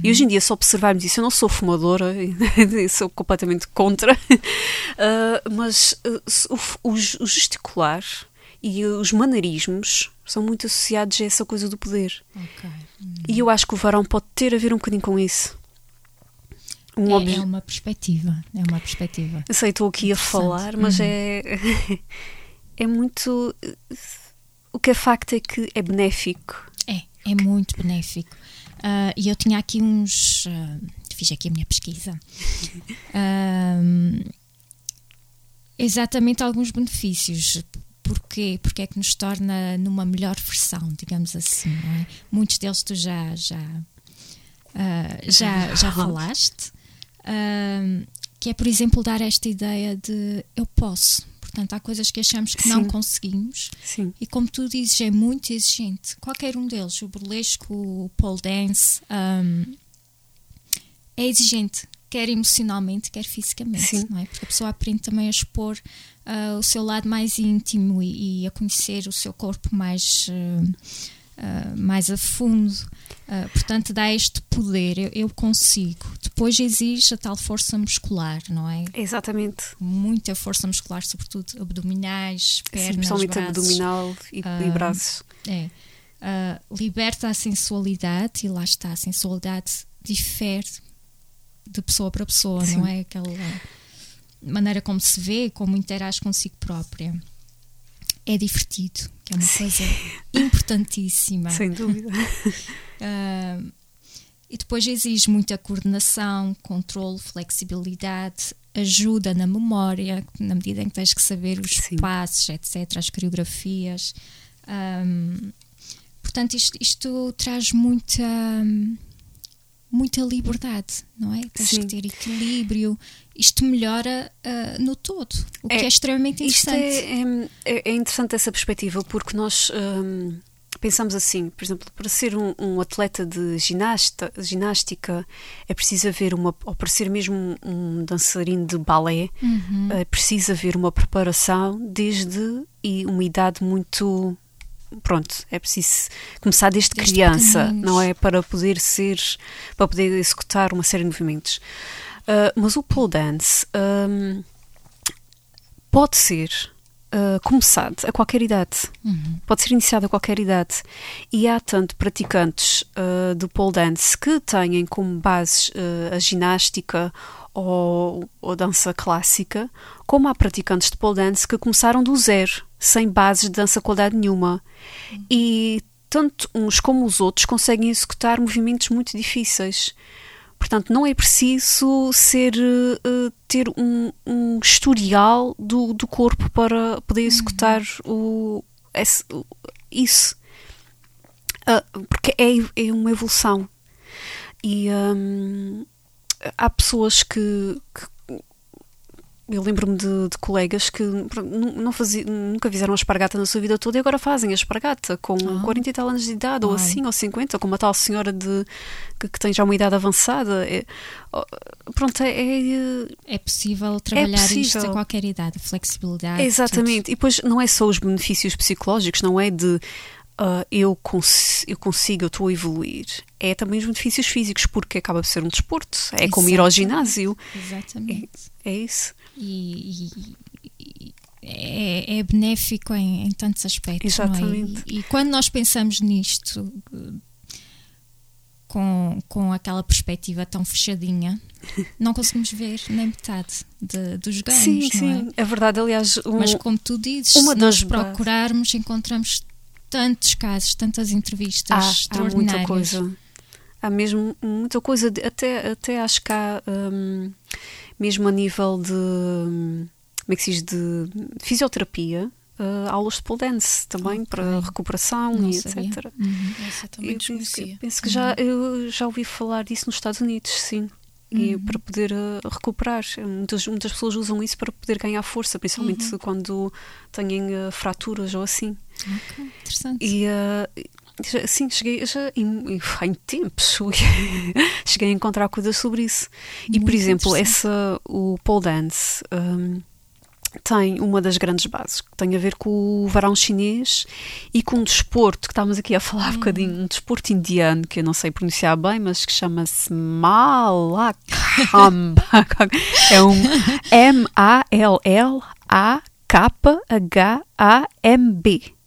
E hoje em dia, se observarmos isso, eu não sou fumadora, sou completamente contra, Ah, mas se- o, o ge- o gesticular e os maneirismos são muito associados a essa coisa do poder. Ok. E eu acho que o varão pode ter a ver um bocadinho com isso. Um É, é uma perspectiva. É uma perspectiva. Eu sei, estou aqui a falar, mas Uhum. é, é muito. O que é facto é que é benéfico. É, é muito benéfico. Ah, E eu tinha aqui uns. ah, fiz aqui a minha pesquisa. Ahm, exatamente alguns benefícios. Porquê? Porque é que nos torna numa melhor versão, digamos assim. não é? Muitos deles tu já, já, já, já falaste. Que é, por exemplo, dar esta ideia de eu posso. Portanto, há coisas que achamos que não Sim. conseguimos Sim. e como tu dizes, é muito exigente. Qualquer um deles, o burlesco, o pole dance, hum, é exigente, quer emocionalmente, quer fisicamente, Sim. não é? Porque a pessoa aprende também a expor ah, o seu lado mais íntimo e, e a conhecer o seu corpo mais, ah, ah, mais a fundo. Ah, portanto, dá este poder, eu, eu consigo. Depois exige a tal força muscular, não é? Exatamente. Muita força muscular, sobretudo abdominais, Sim, pernas, principalmente braços. abdominal e, e Ah, braços. É. Liberta a sensualidade e lá está, a sensualidade difere de pessoa para pessoa, Sim. não é? Aquela maneira como se vê, como interage consigo própria. É divertido, que é uma coisa importantíssima. Sem dúvida. Ah, e depois exige muita coordenação, controle, flexibilidade, ajuda na memória, na medida em que tens que saber os Sim. passos, etc., as coreografias. Ahm, portanto, isto, isto traz muita, muita liberdade, não é? Tens Sim. que ter equilíbrio. Isto melhora ah, no todo, o que É, é extremamente Isto interessante. é, é, é interessante essa perspectiva porque nós hum, pensamos assim, por exemplo, para ser um, um atleta de ginasta, ginástica é preciso haver uma, ou para ser mesmo um, um dançarino de balé, Uhum. é preciso haver uma preparação desde e uma idade muito pronto, é preciso começar desde, Desde criança, pequeninos. não é? Para poder ser, para poder executar uma série de movimentos. Ah, mas o pole dance hum, pode ser ah, começado a qualquer idade. Pode ser iniciado a qualquer idade. E há tanto praticantes ah, do pole dance que têm como bases ah, a ginástica ou, ou dança clássica, como há praticantes de pole dance que começaram do zero, sem bases de dança qualidade nenhuma. E tanto uns como os outros conseguem executar movimentos muito difíceis. Portanto, não é preciso ser eh, ter um, um historial do, do corpo para poder executar o, esse- o- isso. Ah, porque é, é uma evolução. E hum, há pessoas que, que- eu lembro-me de, de colegas que não fazia, nunca fizeram a espargata na sua vida toda e agora fazem a espargata com Ah. 40 e tal anos de idade, ou Uau. assim, ou 50, como a tal senhora de, que, que tem já uma idade avançada. É- pronto, é, é, É possível trabalhar isto possível. a qualquer idade, a flexibilidade. Exatamente. E depois não é só os benefícios psicológicos, não é de ah, eu, cons eu consigo, eu estou a evoluir. É também os benefítuos físicos, porque acaba por ser um desporto. É como ir ao ginásio. tudo. Exatamente. É isso. E, e- é, é benéfico em, em tantos aspectos. é? Exatamente. E, e quando nós pensamos nisto com, com aquela perspectiva tão fechadinha, não conseguimos ver nem metade de- dos ganhos. sim, não é? sim. É verdade. Aliás, um, Mas como tu dizes, uma se nós procurarmos, encontramos tantos casos, tantas entrevistas há, há extraordinárias. muita coisa. Há mesmo muita coisa. até, até acho que há, hum, mesmo a nível de. Como é que se diz? De fisioterapia. ah, aulas de pole dance também para recuperação Não e sabia. etc. Uhum. Essa também Eu penso que, penso que já, eu já ouvi falar disso nos Estados Unidos, sim. E Uhum. para poder uh, recuperar. Muitas, muitas pessoas usam isso para poder ganhar força, principalmente Uhum. quando têm uh, fraturas ou assim. Ok, Interessante. E assim, cheguei já em, em, em tempos, cheguei a encontrar coisas sobre isso. e por Muito exemplo, essa, o pole dance um, tem uma das grandes bases que tem a ver com o varão chinês e com um desporto que estávamos aqui a falar Hum. bocadinho, um desporto indiano que eu não sei pronunciar bem, mas que chama-se Malakamba. é um M-A-L-L-A-K-H-A-M-B.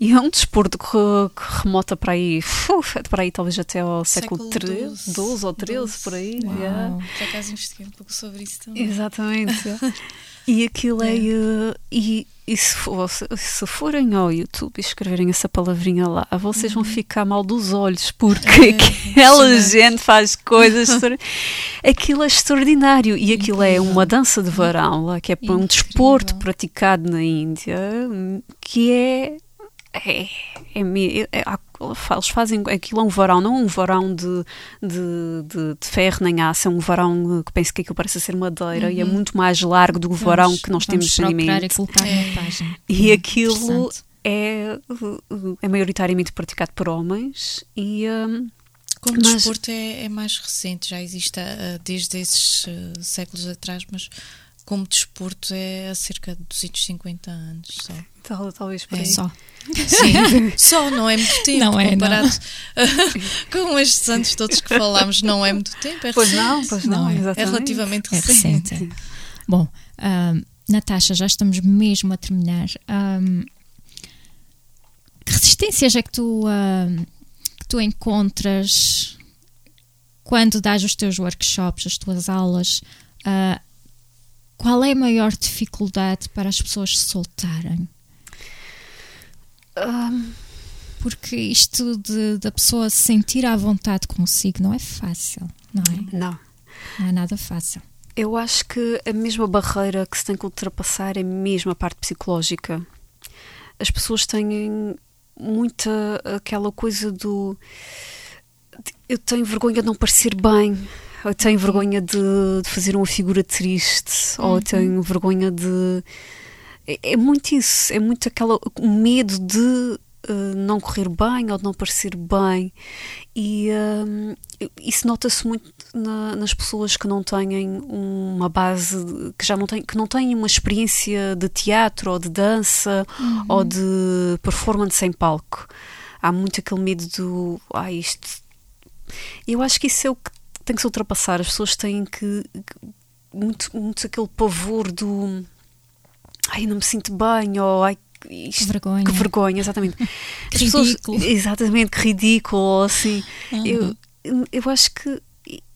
E é um desporto que, que remota para aí, uf, para aí talvez até ao século XIII, XII, 12 ou 13, por aí. Uau. yeah. Por acaso investiguei um pouco sobre isso também. Exatamente. e aquilo é. eh, e, e se, for- se forem ao YouTube e escreverem essa palavrinha lá, vocês vão ficar mal dos olhos, porque aquela impressionante. gente faz coisas. aquilo é extraordinário. E aquilo é uma dança de varão lá, que é um desporto praticado na Índia, que é. É, é, é- é- há- eles fazem aquilo é um varão, não um varão de, de, de, de ferro nem aço, é um varão eh, que penso que aquilo parece ser madeira e é muito mais largo do que o varão que nós temos em mente. e. E Hum, aquilo é, uh, é maioritariamente praticado por homens e um, Como Mas- desporto é, é mais recente, já existe ah, desde esses séculos atrás, mas como desporto é há cerca de 250 anos só. tal- talvez por É. aí. Só. Sim, só não é muito tempo Não é, comparado com estes anos todos que falámos, não é muito tempo, é Pois recente. não, pois não, Não é. É exatamente. relativamente É recente. recente. Bom, ahm, Natasha, já estamos mesmo a terminar. Ahm, que resistências é que tu, ahm, que tu encontras quando dás os teus workshops, as tuas aulas? Ah, qual é a maior dificuldade para as pessoas se soltarem? Um, Porque isto de, da pessoa se sentir à vontade consigo não é fácil, não é? não. Não é nada fácil. Eu acho que a mesma barreira que se tem que ultrapassar é mesmo a parte psicológica. As pessoas têm muita aquela coisa do eu tenho vergonha de não parecer bem, eu tenho vergonha de, de fazer uma figura triste, ou eu tenho vergonha de. É, é muito isso, é muito aquela o medo de uh, não correr bem ou de não parecer bem. E um, isso nota-se muito na- nas pessoas que não têm uma base, que já não têm, que não têm uma experiência de teatro ou de dança ou de performance em palco. Há muito aquele medo do. Ah, isto. Eu acho que isso é o que tem que se ultrapassar. As pessoas têm que. Muito, muito aquele pavor do. Ai, não me sinto bem, ou ai, Que isto, vergonha. que vergonha, exatamente. Que As pessoas- ridículo. exatamente, que ridículo, ou assim. Eu, eu acho que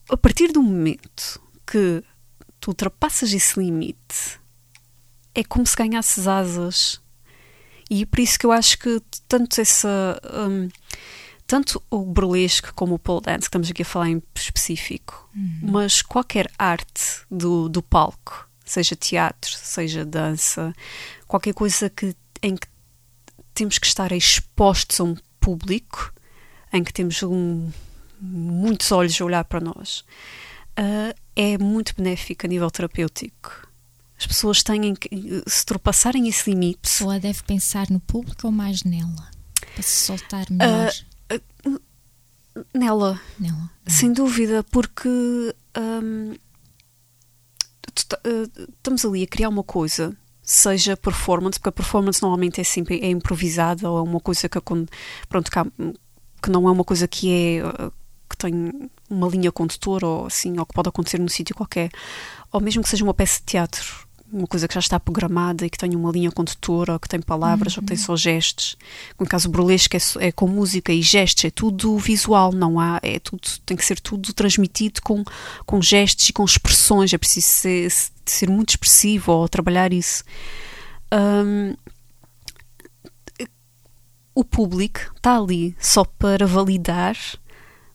a partir do momento que tu ultrapassas esse limite, é como se ganhasses asas. E é por isso que eu acho que tanto essa. hum, tanto o burlesque como o pole dance, que estamos aqui a falar em específico, mas qualquer arte do, do palco, seja teatro, seja dança, qualquer coisa que, em que temos que estar expostos a um público, em que temos um- muitos olhos a olhar para nós, ah, é muito benéfico a nível terapêutico. As pessoas têm que, se ultrapassarem esse A limite, pessoa deve pensar no público ou mais nela? Para se soltar melhor nela, nela. sem dúvida, porque hum, eh, estamos ali a criar uma coisa, seja performance, porque a performance normalmente é sempre é improvisada ou é uma coisa que, pronto, que não é uma coisa que é eh, que tem uma linha condutora ou assim, ou que pode acontecer num sítio qualquer, ou mesmo que seja uma peça de teatro, uma coisa que já está programada e que tenha uma linha condutora, ou que tem palavras, ou que tem só gestos. No caso burlesco é, é com música e gestos, é tudo visual, não há, é tudo, tem que ser tudo transmitido com, com gestos e com expressões, é preciso ser, ser muito expressivo ou trabalhar isso. Hum, o público está ali só para validar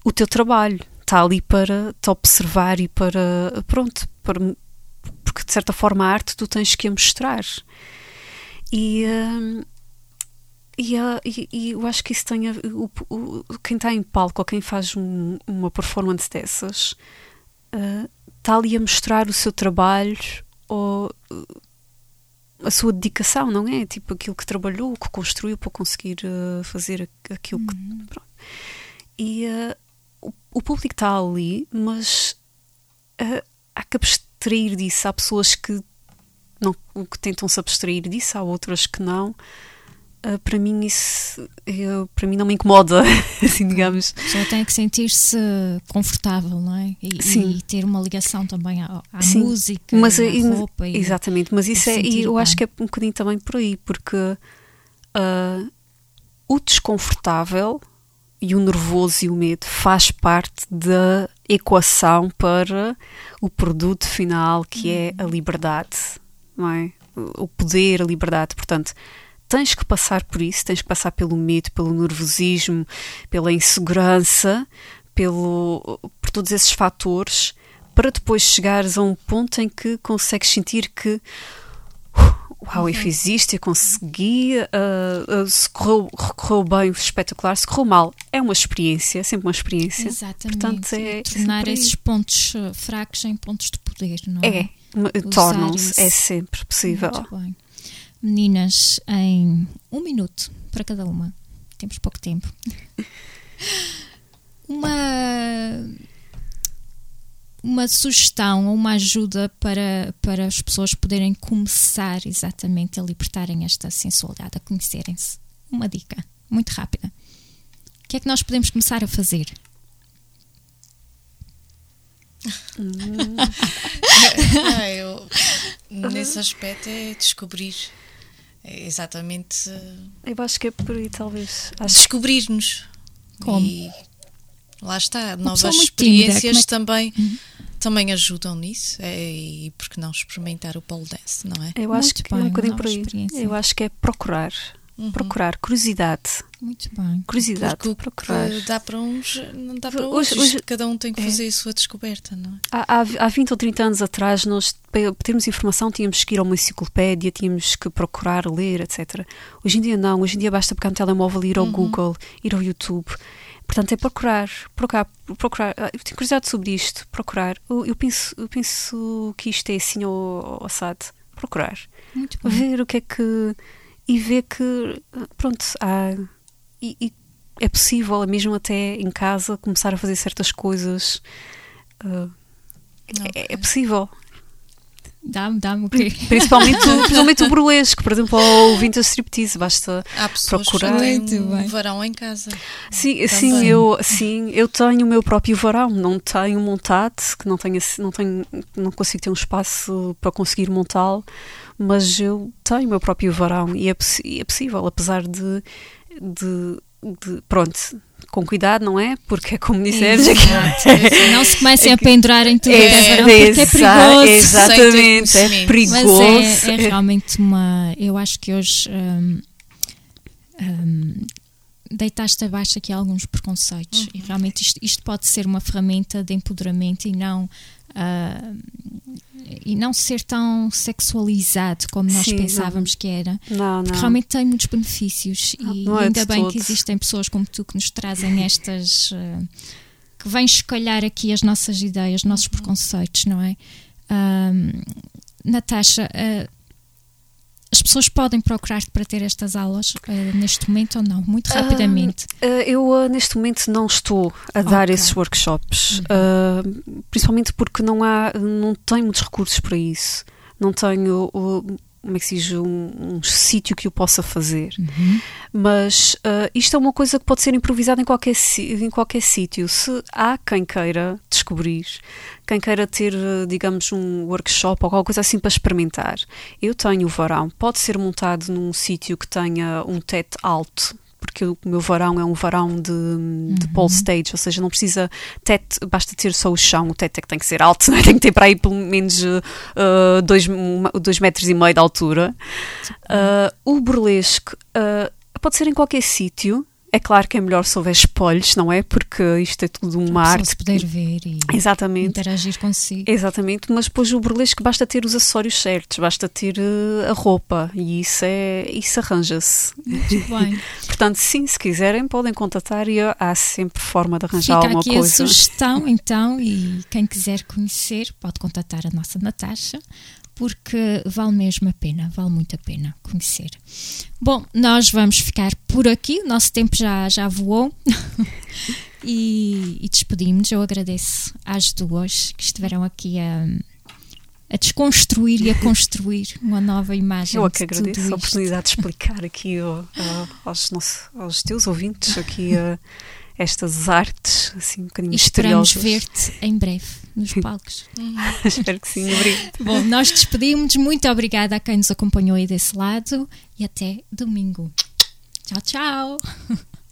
o teu trabalho, está ali para te observar e para, pronto, para, porque de certa forma a arte tu tens que a mostrar. E, hum, e, ah, e- e eu acho que isso tem a, o, o- quem está em palco ou quem faz um- uma performance dessas ah, está ali a mostrar o seu trabalho ou uh, a sua dedicação, não é? Tipo aquilo que trabalhou, que construiu para conseguir uh, fazer aquilo que. pronto. E uh, o, o público está ali, mas uh, há que abstrair disso. Há pessoas que, não, que tentam se abstrair disso, há outras que não. Uh, para mim, isso eu- para mim não me incomoda, assim, digamos. A pessoa tem que sentir-se confortável, não é? E, Sim. e ter uma ligação também à, à Sim, música, mas, à e- roupa. e- exatamente, mas isso é, e eu acho que é um bocadinho também por aí, porque ah, o desconfortável e o nervoso e o medo faz parte da equação para o produto final que é a liberdade, não é? O poder, a liberdade. Portanto, tens que passar por isso, tens que passar pelo medo, pelo nervosismo, pela insegurança, pelo, por todos esses fatores, para depois chegares a um ponto em que consegues sentir que uau, eu fiz isto, eu consegui, ah, ah, se correu, correu bem, espetacular, se correu mal, é uma experiência, é sempre uma experiência. Exatamente. Portanto, é, tornar esses pontos eh, fracos em pontos de poder, não é? É, tornam-se, é sempre possível. Muito bem. Meninas, em um minuto para cada uma. Temos pouco tempo. Uma uma sugestão ou uma ajuda para, para as pessoas poderem começar exatamente a libertarem esta sensualidade, a conhecerem-se. Uma dica muito rápida. O que é que nós podemos começar a fazer? Ah, eu, nesse aspecto é descobrir é exatamente Eu acho que é por aí, talvez. Descobrir-nos. Como? E lá está, novas tímida, experiências como é também, também ajudam nisso. É, e por que não experimentar o pole dance, não é? Eu acho Muito que é um bem, bocadinho por aí. experiência. Eu acho que é procurar. Procurar, curiosidade. Muito bem. Curiosidade, Porque procurar. dá para uns, não dá para Hoje- outros. hoje- Cada um tem que é. fazer a sua descoberta, não é? Há, há, há 20 ou 30 anos atrás, nós, para termos informação, tínhamos que ir a uma enciclopédia, tínhamos que procurar, ler, etc. Hoje em dia não. Hoje em dia basta pegar no telemóvel, ir ao Google, ir ao YouTube. Portanto, é procurar, procurar, procurar. Ah, Eu tenho curiosidade sobre isto, procurar. Eu, eu penso, eu penso que isto é assim ao, ao assado. Procurar. Muito bem. Ver o que é que. E ver que, pronto, há, e- e é possível, mesmo até em casa, começar a fazer certas coisas. ah, é, é possível. Dá-me, dá-me o quê? Principalmente, o- principalmente o burlesque, por exemplo, ou o vintage striptease, basta Há procurar. que têm Muito um bem. varão em casa. Sim, sim, eu, sim, eu tenho o meu próprio varão, não tenho montado, que não tenho, não tenho, não consigo ter um espaço para conseguir montá-lo, mas eu tenho o meu próprio varão e é, e é possível, apesar de, de, de- pronto, com cuidado, não é? Porque é como dissemos, é Exato. Não se comecem a pendurar em tudo, É, é, verão, porque é perigoso. Exatamente, é perigoso. Mas é, é realmente uma. Eu acho que hoje hum, hum, deitaste abaixo aqui alguns preconceitos e realmente isto, isto pode ser uma ferramenta de empoderamento e não. ah, e não ser tão sexualizado como nós Sim, pensávamos que era. Não, Porque não. realmente tem muitos benefícios e não é ainda bem todo. que existem pessoas como tu que nos trazem estas eh, que vêm escolher aqui as nossas ideias, os nossos preconceitos, não é? Ahm, Natasha, eh, as pessoas podem procurar-te para ter estas aulas eh, neste momento ou não? Muito rapidamente. Ah, eu ah, neste momento não estou a dar Ok. esses workshops, ah, principalmente porque não há, não tenho muitos recursos para isso. Não tenho, uh, como é que se diz, um, um sítio que eu possa fazer. Mas ah, isto é uma coisa que pode ser improvisada em qualquer, em qualquer sítio. Se há quem queira descobrir, quem queira ter, ah, digamos, um workshop ou alguma coisa assim para experimentar, eu tenho o varão. Pode ser montado num sítio que tenha um teto alto. Porque o meu varão é um varão de, de pole stage, ou seja, não precisa teto, basta ter só o chão, o teto é que tem que ser alto, é? tem que ter para aí pelo menos ah, dois, uma- dois metros e meio de altura. Ah, o burlesque ah, pode ser em qualquer sítio. É claro que é melhor se houver espelhos, não é? Porque isto é tudo uma a pessoa arte. se poder ver e Exatamente. interagir consigo. Exatamente, mas depois o burlesque basta ter os acessórios certos, basta ter eh, a roupa e isso é isso arranja-se. Muito bem. Portanto, sim, se quiserem podem contatar e há sempre forma de arranjar Fica alguma aqui a coisa. sugestão, então, e quem quiser conhecer pode contatar a nossa Natasha, porque vale mesmo a pena, vale muito a pena conhecer. Bom, nós vamos ficar por aqui, o nosso tempo já, já voou e, e despedimos-nos. Eu agradeço às duas que estiveram aqui a, a desconstruir e a construir uma nova imagem. Eu é que agradeço a oportunidade de explicar aqui ó, aos, nossos, aos teus ouvintes aqui eh, estas artes assim um bocadinho E esperamos ver-te em breve nos palcos. Espero que sim, obrigado. Bom, nós despedimos. Muito obrigada a quem nos acompanhou aí desse lado e até domingo. Tchau, tchau.